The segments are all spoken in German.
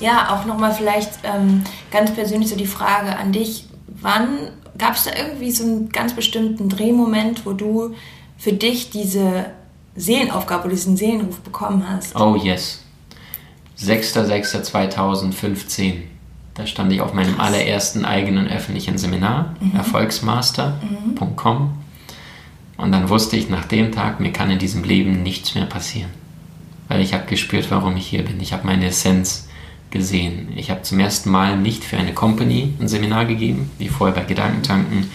ja, auch nochmal vielleicht ähm, ganz persönlich so die Frage an dich, wann gab es da irgendwie so einen ganz bestimmten Drehmoment, wo du für dich diese Seelenaufgabe oder diesen Seelenruf bekommen hast? Oh yes. 6.6.2015. Da stand ich auf meinem Krass. allerersten eigenen öffentlichen Seminar, mhm. erfolgsmaster.com. Mhm. Und dann wusste ich nach dem Tag, mir kann in diesem Leben nichts mehr passieren. Weil ich habe gespürt, warum ich hier bin. Ich habe meine Essenz gesehen. Ich habe zum ersten Mal nicht für eine Company ein Seminar gegeben, wie vorher bei Gedankentanken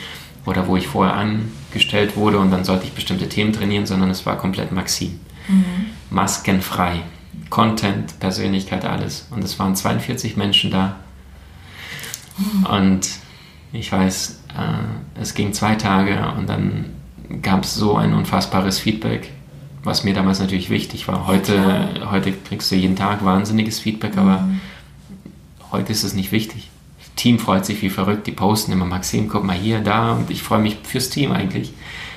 oder wo ich vorher angestellt wurde und dann sollte ich bestimmte Themen trainieren, sondern es war komplett Maxim. Mhm. Maskenfrei. Content, Persönlichkeit, alles. Und es waren 42 Menschen da. Mhm. Und ich weiß, äh, es ging zwei Tage und dann gab es so ein unfassbares Feedback, was mir damals natürlich wichtig war. Heute, ja, heute kriegst du jeden Tag wahnsinniges Feedback, mhm. aber heute ist es nicht wichtig. Das Team freut sich wie verrückt, die posten immer, Maxim, guck mal hier, da und ich freue mich fürs Team eigentlich.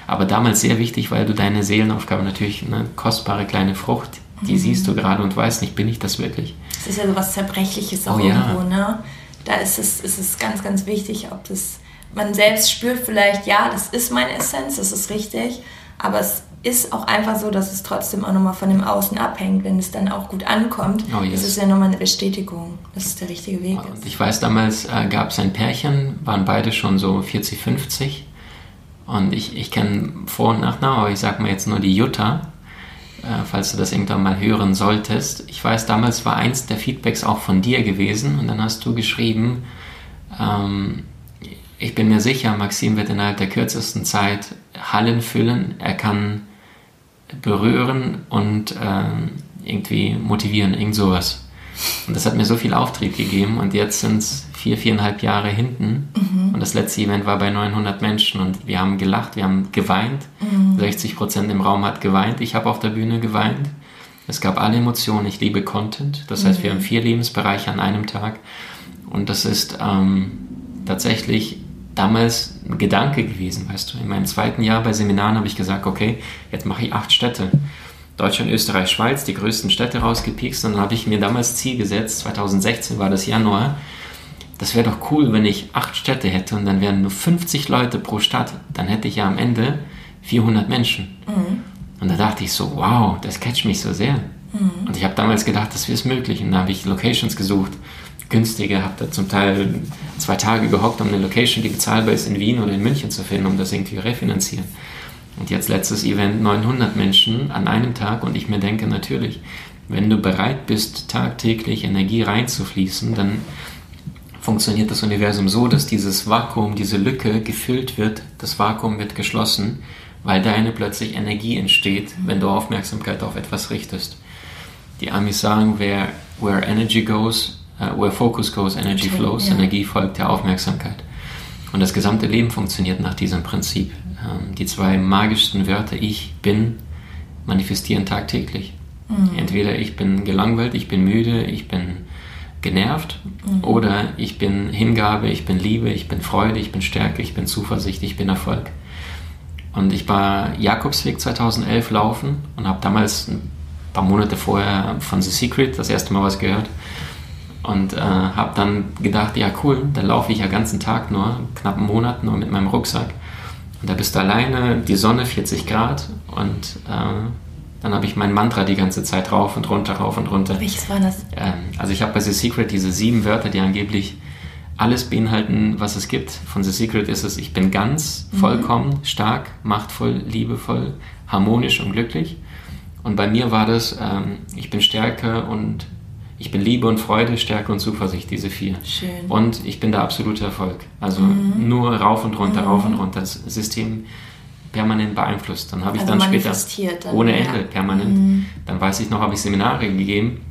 Aber damals sehr wichtig, weil du deine Seelenaufgabe natürlich, eine kostbare kleine Frucht, die mhm. siehst du gerade und weißt nicht, bin ich das wirklich? Es ist ja so was Zerbrechliches auch oh, irgendwo, ja. ne? Da ist es, ist es ganz, ganz wichtig, ob das man selbst spürt vielleicht, ja, das ist meine Essenz, das ist richtig, aber es ist auch einfach so, dass es trotzdem auch nochmal von dem Außen abhängt, wenn es dann auch gut ankommt. Oh, yes. Das ist ja nochmal eine Bestätigung, dass es der richtige Weg ist. Und ich weiß, damals äh, gab es ein Pärchen, waren beide schon so 40, 50. Und ich, ich kenne Vor- und Nachnamen, aber ich sage mal jetzt nur die Jutta, äh, falls du das irgendwann mal hören solltest. Ich weiß, damals war eins der Feedbacks auch von dir gewesen und dann hast du geschrieben, ähm, ich bin mir sicher, Maxim wird innerhalb der kürzesten Zeit Hallen füllen. Er kann berühren und äh, irgendwie motivieren, irgend sowas. Und das hat mir so viel Auftrieb gegeben und jetzt sind es vier, viereinhalb Jahre hinten mhm. und das letzte Event war bei 900 Menschen und wir haben gelacht, wir haben geweint. Mhm. 60 Prozent im Raum hat geweint, ich habe auf der Bühne geweint. Es gab alle Emotionen, ich liebe Content, das heißt, wir mhm. haben vier Lebensbereiche an einem Tag und das ist ähm, tatsächlich damals ein Gedanke gewesen, weißt du. In meinem zweiten Jahr bei Seminaren habe ich gesagt, okay, jetzt mache ich acht Städte. Deutschland, Österreich, Schweiz, die größten Städte rausgepiekst. Und dann habe ich mir damals Ziel gesetzt, 2016 war das Januar, das wäre doch cool, wenn ich acht Städte hätte und dann wären nur 50 Leute pro Stadt. Dann hätte ich ja am Ende 400 Menschen. Mhm. Und da dachte ich so, wow, das catcht mich so sehr. Mhm. Und ich habe damals gedacht, das wäre möglich. Und da habe ich Locations gesucht günstiger, habe da zum Teil zwei Tage gehockt, um eine Location, die bezahlbar ist, in Wien oder in München zu finden, um das irgendwie refinanzieren. Und jetzt letztes Event 900 Menschen an einem Tag und ich mir denke natürlich, wenn du bereit bist, tagtäglich Energie reinzufließen, dann funktioniert das Universum so, dass dieses Vakuum, diese Lücke gefüllt wird, das Vakuum wird geschlossen, weil deine plötzlich Energie entsteht, wenn du Aufmerksamkeit auf etwas richtest. Die Amis sagen, where, where energy goes, Uh, where focus goes, energy flows. Ja. Energie folgt der Aufmerksamkeit. Und das gesamte Leben funktioniert nach diesem Prinzip. Ähm, die zwei magischsten Wörter ich bin manifestieren tagtäglich. Mhm. Entweder ich bin gelangweilt, ich bin müde, ich bin genervt mhm. oder ich bin Hingabe, ich bin Liebe, ich bin Freude, ich bin Stärke, ich bin Zuversicht, ich bin Erfolg. Und ich war Jakobsweg 2011 laufen und habe damals ein paar Monate vorher von The Secret das erste Mal was gehört und äh, habe dann gedacht, ja cool, da laufe ich ja ganzen Tag nur, knapp einen Monat nur mit meinem Rucksack. Und da bist du alleine, die Sonne 40 Grad und äh, dann habe ich mein Mantra die ganze Zeit rauf und runter, rauf und runter. Welches war das? Ähm, also ich habe bei The Secret diese sieben Wörter, die angeblich alles beinhalten, was es gibt. Von The Secret ist es, ich bin ganz, mhm. vollkommen, stark, machtvoll, liebevoll, harmonisch und glücklich. Und bei mir war das, ähm, ich bin stärker und ich bin Liebe und Freude, Stärke und Zuversicht, diese vier. Schön. Und ich bin der absolute Erfolg. Also mhm. nur rauf und runter, mhm. rauf und runter. Das System permanent beeinflusst. Dann habe ich also dann später dann, ohne Ende permanent. Mhm. Dann weiß ich noch, habe ich Seminare gegeben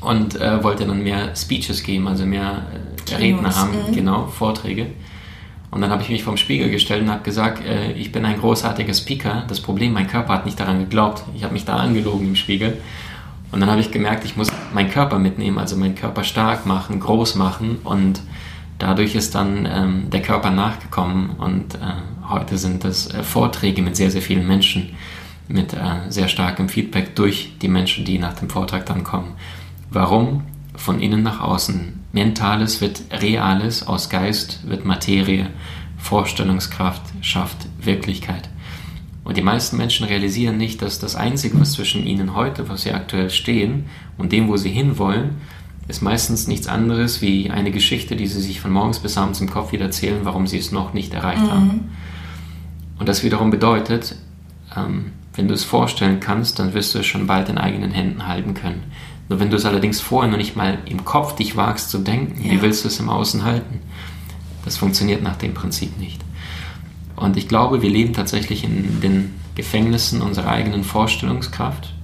und äh, wollte dann mehr Speeches geben, also mehr äh, Redner haben, mhm. genau, Vorträge. Und dann habe ich mich vom Spiegel gestellt und habe gesagt, äh, ich bin ein großartiger Speaker. Das Problem, mein Körper hat nicht daran geglaubt. Ich habe mich da angelogen im Spiegel. Und dann habe ich gemerkt, ich muss meinen Körper mitnehmen, also meinen Körper stark machen, groß machen und dadurch ist dann ähm, der Körper nachgekommen und äh, heute sind das äh, Vorträge mit sehr, sehr vielen Menschen, mit äh, sehr starkem Feedback durch die Menschen, die nach dem Vortrag dann kommen. Warum? von innen nach außen. Mentales wird Reales, aus Geist wird Materie, Vorstellungskraft schafft Wirklichkeit. Und die meisten Menschen realisieren nicht, dass das Einzige, was zwischen ihnen heute, was sie aktuell stehen, und dem, wo sie hinwollen, ist meistens nichts anderes wie eine Geschichte, die sie sich von morgens bis abends im Kopf wieder erzählen, warum sie es noch nicht erreicht mhm. haben. Und das wiederum bedeutet, ähm, wenn du es vorstellen kannst, dann wirst du es schon bald in eigenen Händen halten können. Nur wenn du es allerdings vorher noch nicht mal im Kopf dich wagst zu denken, ja. wie willst du es im Außen halten? Das funktioniert nach dem Prinzip nicht. Und ich glaube, wir leben tatsächlich in den Gefängnissen unserer eigenen Vorstellungskraft.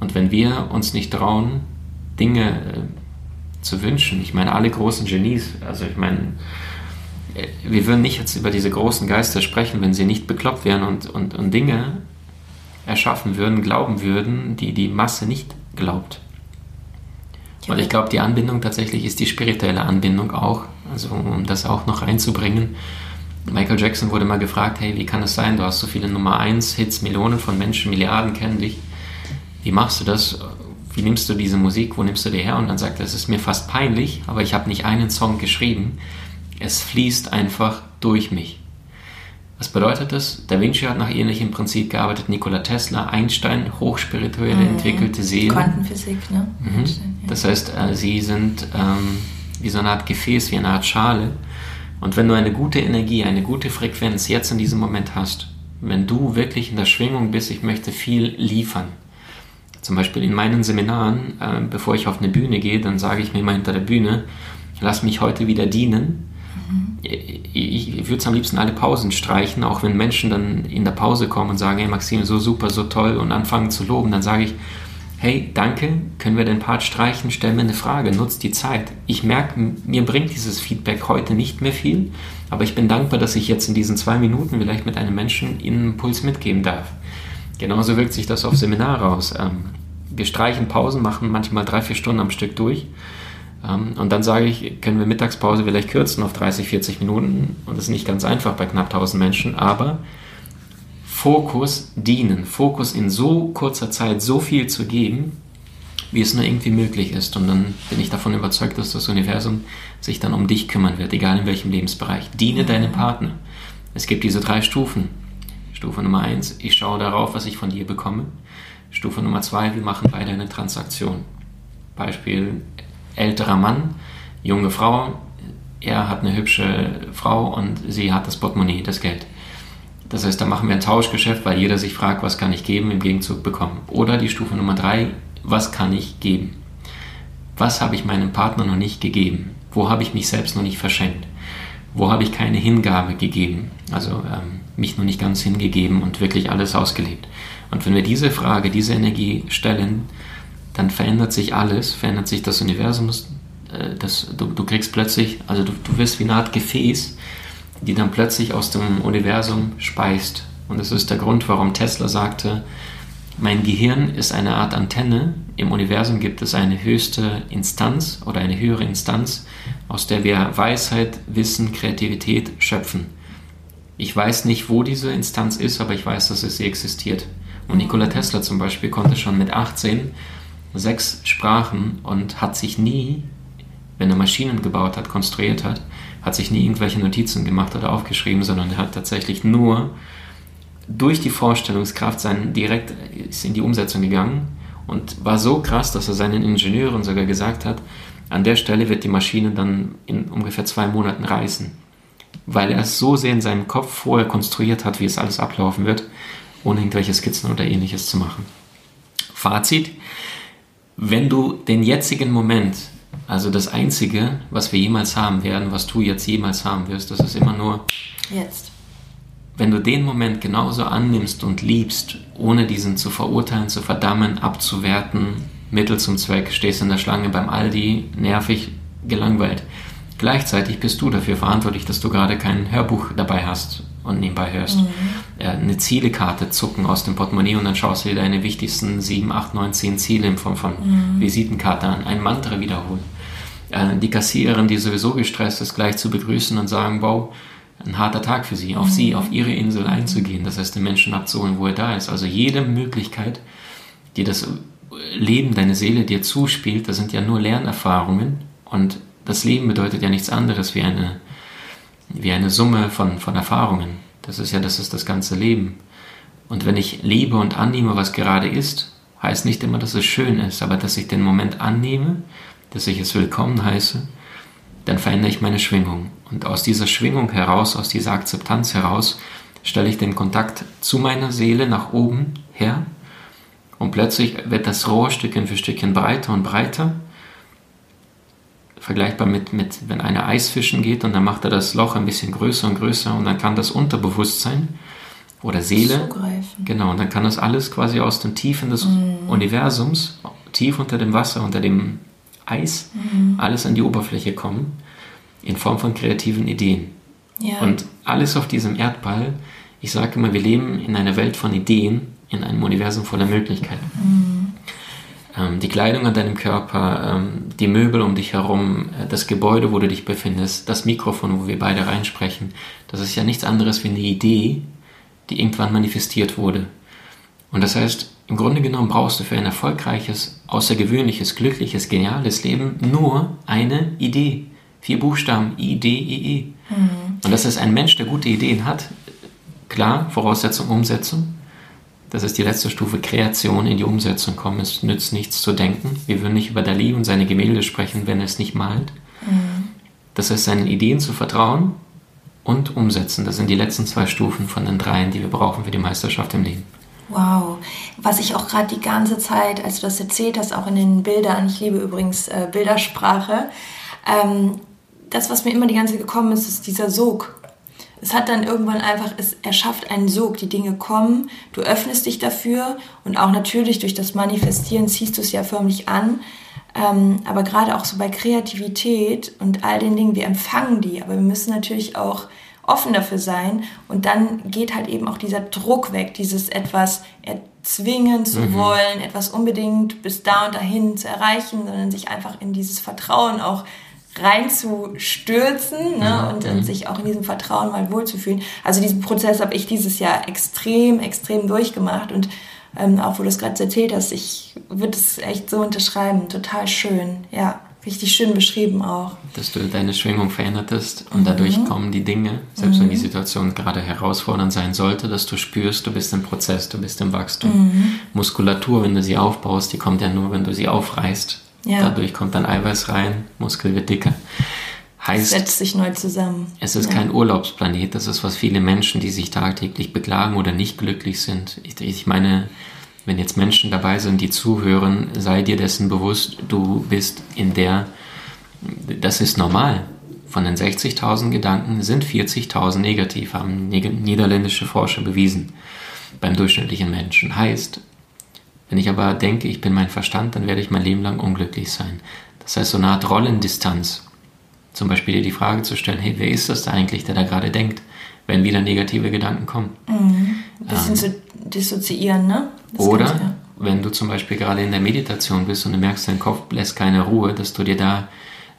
Und wenn wir uns nicht trauen, Dinge äh, zu wünschen, ich meine, alle großen Genies, also ich meine, äh, wir würden nicht jetzt über diese großen Geister sprechen, wenn sie nicht bekloppt wären und, und, und Dinge erschaffen würden, glauben würden, die die Masse nicht glaubt. Und ich glaube, die Anbindung tatsächlich ist die spirituelle Anbindung auch, also um das auch noch reinzubringen. Michael Jackson wurde mal gefragt, hey, wie kann es sein, du hast so viele Nummer 1 Hits, Millionen von Menschen, Milliarden kennen dich. Wie machst du das? Wie nimmst du diese Musik? Wo nimmst du die her? Und dann sagt er, es ist mir fast peinlich, aber ich habe nicht einen Song geschrieben. Es fließt einfach durch mich. Was bedeutet das? Da Vinci hat nach ähnlichem Prinzip gearbeitet, Nikola Tesla, Einstein, hochspirituelle, mhm. entwickelte Seelen. Quantenphysik, ne? Mhm. Das heißt, äh, sie sind ähm, wie so eine Art Gefäß, wie eine Art Schale und wenn du eine gute Energie, eine gute Frequenz jetzt in diesem Moment hast, wenn du wirklich in der Schwingung bist, ich möchte viel liefern. Zum Beispiel in meinen Seminaren, äh, bevor ich auf eine Bühne gehe, dann sage ich mir immer hinter der Bühne, lass mich heute wieder dienen. Mhm. Ich, ich würde es am liebsten alle Pausen streichen, auch wenn Menschen dann in der Pause kommen und sagen, hey Maxim, so super, so toll und anfangen zu loben, dann sage ich, hey, danke, können wir den Part streichen, stell mir eine Frage, nutzt die Zeit. Ich merke, mir bringt dieses Feedback heute nicht mehr viel, aber ich bin dankbar, dass ich jetzt in diesen zwei Minuten vielleicht mit einem Menschen einen Impuls mitgeben darf. Genauso wirkt sich das auf Seminare aus. Ähm, wir streichen Pausen, machen manchmal drei, vier Stunden am Stück durch. Ähm, und dann sage ich, können wir Mittagspause vielleicht kürzen auf 30, 40 Minuten. Und das ist nicht ganz einfach bei knapp 1000 Menschen, aber Fokus dienen, Fokus in so kurzer Zeit so viel zu geben, wie es nur irgendwie möglich ist. Und dann bin ich davon überzeugt, dass das Universum sich dann um dich kümmern wird, egal in welchem Lebensbereich. Diene deinem Partner. Es gibt diese drei Stufen. Stufe Nummer eins, ich schaue darauf, was ich von dir bekomme. Stufe Nummer zwei, wir machen beide eine Transaktion. Beispiel älterer Mann, junge Frau, er hat eine hübsche Frau und sie hat das Portemonnaie, das Geld. Das heißt, da machen wir ein Tauschgeschäft, weil jeder sich fragt, was kann ich geben, im Gegenzug bekommen. Oder die Stufe Nummer drei, was kann ich geben? Was habe ich meinem Partner noch nicht gegeben? Wo habe ich mich selbst noch nicht verschenkt? Wo habe ich keine Hingabe gegeben? Also ähm, mich noch nicht ganz hingegeben und wirklich alles ausgelebt. Und wenn wir diese Frage, diese Energie stellen, dann verändert sich alles, verändert sich das Universum. Äh, das, du, du kriegst plötzlich, also du, du wirst wie eine Art Gefäß, die dann plötzlich aus dem Universum speist. Und das ist der Grund, warum Tesla sagte, mein Gehirn ist eine Art Antenne. Im Universum gibt es eine höchste Instanz oder eine höhere Instanz, aus der wir Weisheit, Wissen, Kreativität schöpfen. Ich weiß nicht, wo diese Instanz ist, aber ich weiß, dass es sie existiert. Und Nikola Tesla zum Beispiel konnte schon mit 18 sechs Sprachen und hat sich nie, wenn er Maschinen gebaut hat, konstruiert hat, hat sich nie irgendwelche Notizen gemacht oder aufgeschrieben, sondern er hat tatsächlich nur durch die Vorstellungskraft sein, direkt ist in die Umsetzung gegangen und war so krass, dass er seinen Ingenieuren sogar gesagt hat, an der Stelle wird die Maschine dann in ungefähr zwei Monaten reißen, weil er es so sehr in seinem Kopf vorher konstruiert hat, wie es alles ablaufen wird, ohne irgendwelche Skizzen oder ähnliches zu machen. Fazit, wenn du den jetzigen Moment also das Einzige, was wir jemals haben werden, was du jetzt jemals haben wirst, das ist immer nur jetzt. Wenn du den Moment genauso annimmst und liebst, ohne diesen zu verurteilen, zu verdammen, abzuwerten, Mittel zum Zweck, stehst in der Schlange beim Aldi, nervig, gelangweilt. Gleichzeitig bist du dafür verantwortlich, dass du gerade kein Hörbuch dabei hast und nebenbei hörst. Mhm. Äh, eine Zielekarte zucken aus dem Portemonnaie und dann schaust du dir deine wichtigsten 7, 8, 9, 10 Ziele in Form von mhm. Visitenkarte an. Ein Mantra wiederholen. Äh, die Kassiererin, die sowieso gestresst ist, gleich zu begrüßen und sagen, wow, ein harter Tag für sie, auf mhm. sie, auf ihre Insel einzugehen. Das heißt, den Menschen abzuholen, wo er da ist. Also jede Möglichkeit, die das Leben deine Seele dir zuspielt, das sind ja nur Lernerfahrungen und das Leben bedeutet ja nichts anderes wie eine, wie eine Summe von, von Erfahrungen. Das ist ja, das ist das ganze Leben. Und wenn ich liebe und annehme, was gerade ist, heißt nicht immer, dass es schön ist, aber dass ich den Moment annehme, dass ich es willkommen heiße, dann verändere ich meine Schwingung. Und aus dieser Schwingung heraus, aus dieser Akzeptanz heraus, stelle ich den Kontakt zu meiner Seele nach oben her und plötzlich wird das Rohr Stückchen für Stückchen breiter und breiter. Vergleichbar mit, mit, wenn einer Eisfischen geht und dann macht er das Loch ein bisschen größer und größer und dann kann das Unterbewusstsein oder Seele, Zugreifen. genau, und dann kann das alles quasi aus den Tiefen des mm. Universums, tief unter dem Wasser, unter dem Eis, mm. alles an die Oberfläche kommen, in Form von kreativen Ideen. Ja. Und alles auf diesem Erdball, ich sage immer, wir leben in einer Welt von Ideen, in einem Universum voller Möglichkeiten. Mhm. Ähm, die Kleidung an deinem Körper, ähm, die Möbel um dich herum, äh, das Gebäude, wo du dich befindest, das Mikrofon, wo wir beide reinsprechen, das ist ja nichts anderes wie eine Idee, die irgendwann manifestiert wurde. Und das heißt, im Grunde genommen brauchst du für ein erfolgreiches, außergewöhnliches, glückliches, geniales Leben nur eine Idee. Vier Buchstaben, I, D, E, E. Mhm. Und das ist ein Mensch, der gute Ideen hat. Klar, Voraussetzung, Umsetzung. Das ist die letzte Stufe Kreation in die Umsetzung kommen. Es nützt nichts zu denken. Wir würden nicht über Dali und seine Gemälde sprechen, wenn er es nicht malt. Mhm. Das heißt, seinen Ideen zu vertrauen und umsetzen. Das sind die letzten zwei Stufen von den dreien, die wir brauchen für die Meisterschaft im Leben. Wow, was ich auch gerade die ganze Zeit, als du das erzählt hast, auch in den Bildern, ich liebe übrigens äh, Bildersprache, ähm, das, was mir immer die ganze Zeit gekommen ist, ist dieser Sog es hat dann irgendwann einfach, es erschafft einen Sog. Die Dinge kommen, du öffnest dich dafür und auch natürlich durch das Manifestieren ziehst du es ja förmlich an. Ähm, aber gerade auch so bei Kreativität und all den Dingen, wir empfangen die, aber wir müssen natürlich auch offen dafür sein und dann geht halt eben auch dieser Druck weg, dieses etwas erzwingen zu mhm. wollen, etwas unbedingt bis da und dahin zu erreichen, sondern sich einfach in dieses Vertrauen auch reinzustürzen ne, mhm. und, und, sich auch in diesem Vertrauen mal wohlzufühlen. Also diesen Prozess habe ich dieses Jahr extrem, extrem durchgemacht und ähm, auch wo du es gerade erzählt hast, ich würde es echt so unterschreiben. Total schön, ja. Richtig schön beschrieben auch. Dass du deine Schwingung verändertest und mhm. dadurch kommen die Dinge, selbst mhm. wenn die mhm. Situation gerade herausfordernd sein sollte, dass du spürst, du bist im Prozess, du bist im Wachstum. Mhm. Muskulatur, wenn du sie aufbaust, die kommt ja nur, wenn du sie aufreißt. Ja. Dadurch kommt dann Eiweiß rein, Muskel wird dicker. Heißt, setzt sich neu zusammen. Es ist ja. kein Urlaubsplanet, das ist was viele Menschen, die sich tagtäglich beklagen oder nicht glücklich sind. Ich, ich meine, wenn jetzt Menschen dabei sind, die zuhören, sei dir dessen bewusst, du bist in der, das ist normal. Von den 60.000 Gedanken sind 40.000 negativ, haben niederländische Forscher bewiesen beim durchschnittlichen Menschen. Heißt, wenn ich aber denke, ich bin mein Verstand, dann werde ich mein Leben lang unglücklich sein. Das heißt, so eine Art Rollendistanz. Zum Beispiel dir die Frage zu stellen, hey, wer ist das da eigentlich, der da gerade denkt, wenn wieder negative Gedanken kommen? Mhm. Ein bisschen ähm, zu dissoziieren, ne? Das oder ja. wenn du zum Beispiel gerade in der Meditation bist und du merkst, dein Kopf lässt keine Ruhe, dass du dir da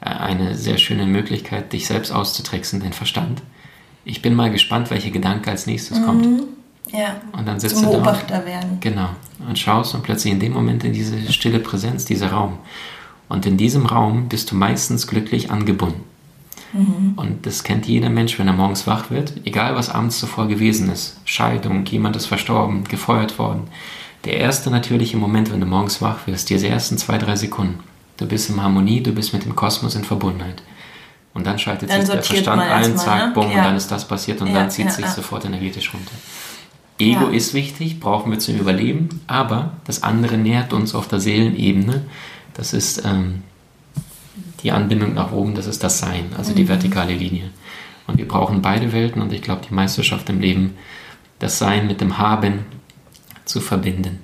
äh, eine sehr schöne Möglichkeit, dich selbst auszutricksen, den Verstand. Ich bin mal gespannt, welcher Gedanke als nächstes mhm. kommt. Ja. Und dann sitzt zum du Beobachter da. werden. Genau. Und schaust und plötzlich in dem Moment in diese stille Präsenz, dieser Raum. Und in diesem Raum bist du meistens glücklich angebunden. Mhm. Und das kennt jeder Mensch, wenn er morgens wach wird, egal was abends zuvor gewesen ist. Scheidung, jemand ist verstorben, gefeuert worden. Der erste natürliche Moment, wenn du morgens wach wirst, diese ersten zwei, drei Sekunden. Du bist in Harmonie, du bist mit dem Kosmos in Verbundenheit. Und dann schaltet dann sich der Verstand ein, zack, ne? bumm, ja. und dann ist das passiert und ja, dann zieht ja, sich sofort energetisch runter. Ego ja. ist wichtig, brauchen wir zum Überleben, aber das andere nährt uns auf der Seelenebene. Das ist ähm, die Anbindung nach oben, das ist das Sein, also mhm. die vertikale Linie. Und wir brauchen beide Welten und ich glaube, die Meisterschaft im Leben, das Sein mit dem Haben zu verbinden.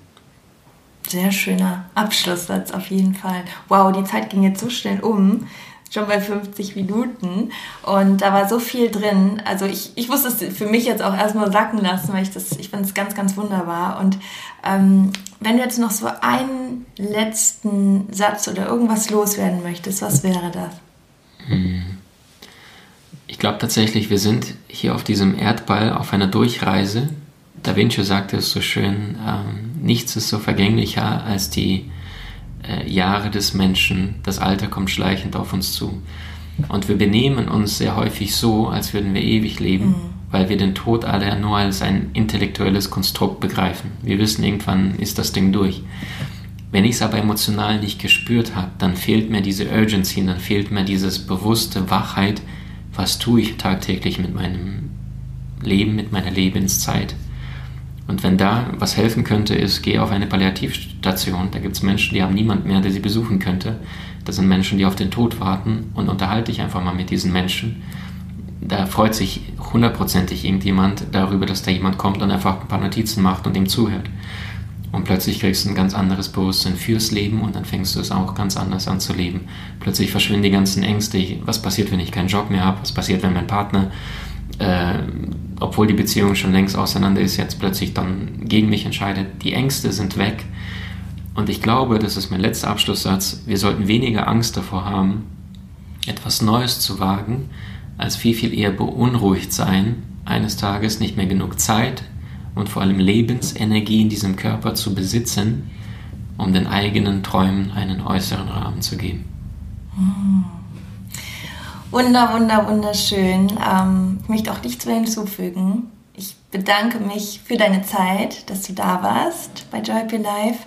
Sehr schöner Abschlusssatz auf jeden Fall. Wow, die Zeit ging jetzt so schnell um schon bei 50 Minuten und da war so viel drin. Also ich, ich musste es für mich jetzt auch erstmal sacken lassen, weil ich das, ich fand es ganz, ganz wunderbar. Und ähm, wenn du jetzt noch so einen letzten Satz oder irgendwas loswerden möchtest, was wäre das? Hm. Ich glaube tatsächlich, wir sind hier auf diesem Erdball auf einer Durchreise. Da Vinci sagte es so schön, ähm, nichts ist so vergänglicher als die Jahre des Menschen, das Alter kommt schleichend auf uns zu. Und wir benehmen uns sehr häufig so, als würden wir ewig leben, mhm. weil wir den Tod alle nur als ein intellektuelles Konstrukt begreifen. Wir wissen, irgendwann ist das Ding durch. Wenn ich es aber emotional nicht gespürt habe, dann fehlt mir diese Urgency, dann fehlt mir dieses bewusste Wachheit, was tue ich tagtäglich mit meinem Leben, mit meiner Lebenszeit. Und wenn da was helfen könnte, ist, geh auf eine Palliativstation. Da gibt es Menschen, die haben niemand mehr, der sie besuchen könnte. Das sind Menschen, die auf den Tod warten und unterhalte dich einfach mal mit diesen Menschen. Da freut sich hundertprozentig irgendjemand darüber, dass da jemand kommt und einfach ein paar Notizen macht und ihm zuhört. Und plötzlich kriegst du ein ganz anderes Bewusstsein fürs Leben und dann fängst du es auch ganz anders an zu leben. Plötzlich verschwinden die ganzen Ängste. Was passiert, wenn ich keinen Job mehr habe? Was passiert, wenn mein Partner äh, obwohl die Beziehung schon längst auseinander ist, jetzt plötzlich dann gegen mich entscheidet. Die Ängste sind weg. Und ich glaube, das ist mein letzter Abschlusssatz, wir sollten weniger Angst davor haben, etwas Neues zu wagen, als viel, viel eher beunruhigt sein, eines Tages nicht mehr genug Zeit und vor allem Lebensenergie in diesem Körper zu besitzen, um den eigenen Träumen einen äußeren Rahmen zu geben. Hm. Wunder, wunder, wunderschön. Ähm, ich möchte auch nichts mehr hinzufügen. Ich bedanke mich für deine Zeit, dass du da warst bei Joy Be Life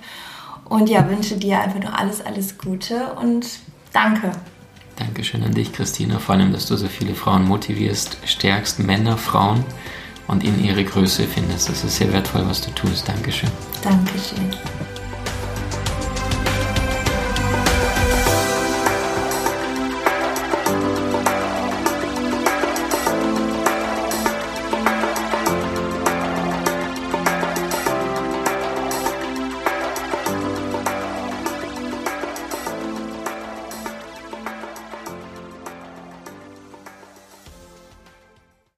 und ja, wünsche dir einfach nur alles, alles Gute und danke. Dankeschön an dich, Christina. Vor allem, dass du so viele Frauen motivierst, stärkst Männer, Frauen und in ihre Größe findest. Das ist sehr wertvoll, was du tust. Dankeschön. Dankeschön.